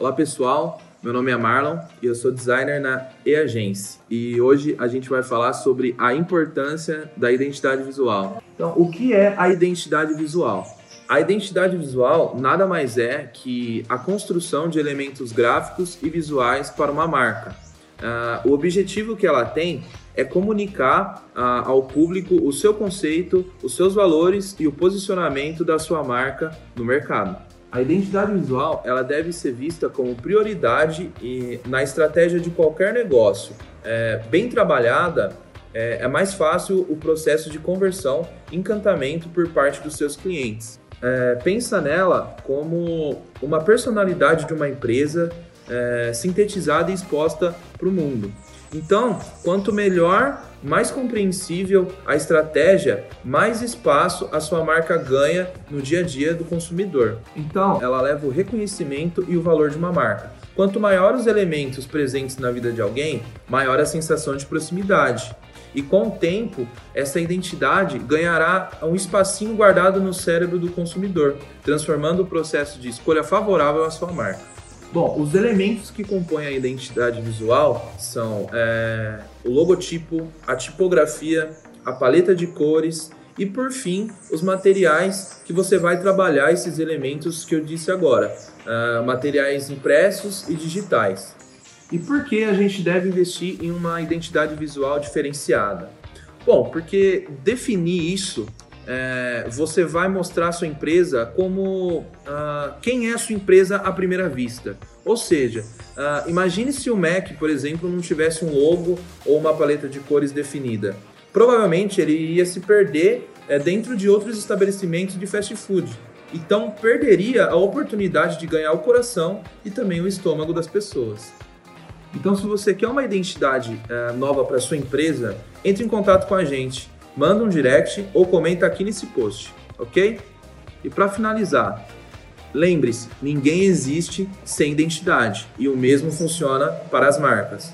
Olá pessoal, meu nome é Marlon e eu sou designer na E-Agência. E hoje a gente vai falar sobre a importância da identidade visual. Então, o que é a identidade visual? A identidade visual nada mais é que a construção de elementos gráficos e visuais para uma marca. Uh, o objetivo que ela tem é comunicar uh, ao público o seu conceito, os seus valores e o posicionamento da sua marca no mercado. A identidade visual ela deve ser vista como prioridade e, na estratégia de qualquer negócio. É, bem trabalhada, é, é, mais fácil o processo de conversão encantamento por parte dos seus clientes. É, pensa nela como uma personalidade de uma empresa é, sintetizada e exposta para o mundo. Então, quanto melhor, mais compreensível a estratégia, mais espaço a sua marca ganha no dia a dia do consumidor. Então, ela leva o reconhecimento e o valor de uma marca. Quanto maior os elementos presentes na vida de alguém, maior a sensação de proximidade. E com o tempo, essa identidade ganhará um espacinho guardado no cérebro do consumidor, transformando o processo de escolha favorável à sua marca. Bom, os elementos que compõem a identidade visual são é, o logotipo, a tipografia, a paleta de cores e, por fim, os materiais que você vai trabalhar esses elementos que eu disse agora, uh, materiais impressos e digitais. E por que a gente deve investir em uma identidade visual diferenciada? Bom, porque definir isso é, você vai mostrar a sua empresa como uh, quem é a sua empresa à primeira vista. Ou seja, uh, imagine se o Mac, por exemplo, não tivesse um logo ou uma paleta de cores definida. Provavelmente ele ia se perder é, dentro de outros estabelecimentos de fast food. Então perderia a oportunidade de ganhar o coração e também o estômago das pessoas. Então, se você quer uma identidade é, nova para sua empresa, entre em contato com a gente manda um direct ou comenta aqui nesse post, ok? E para finalizar, lembre-se, ninguém existe sem identidade e o mesmo funciona para as marcas.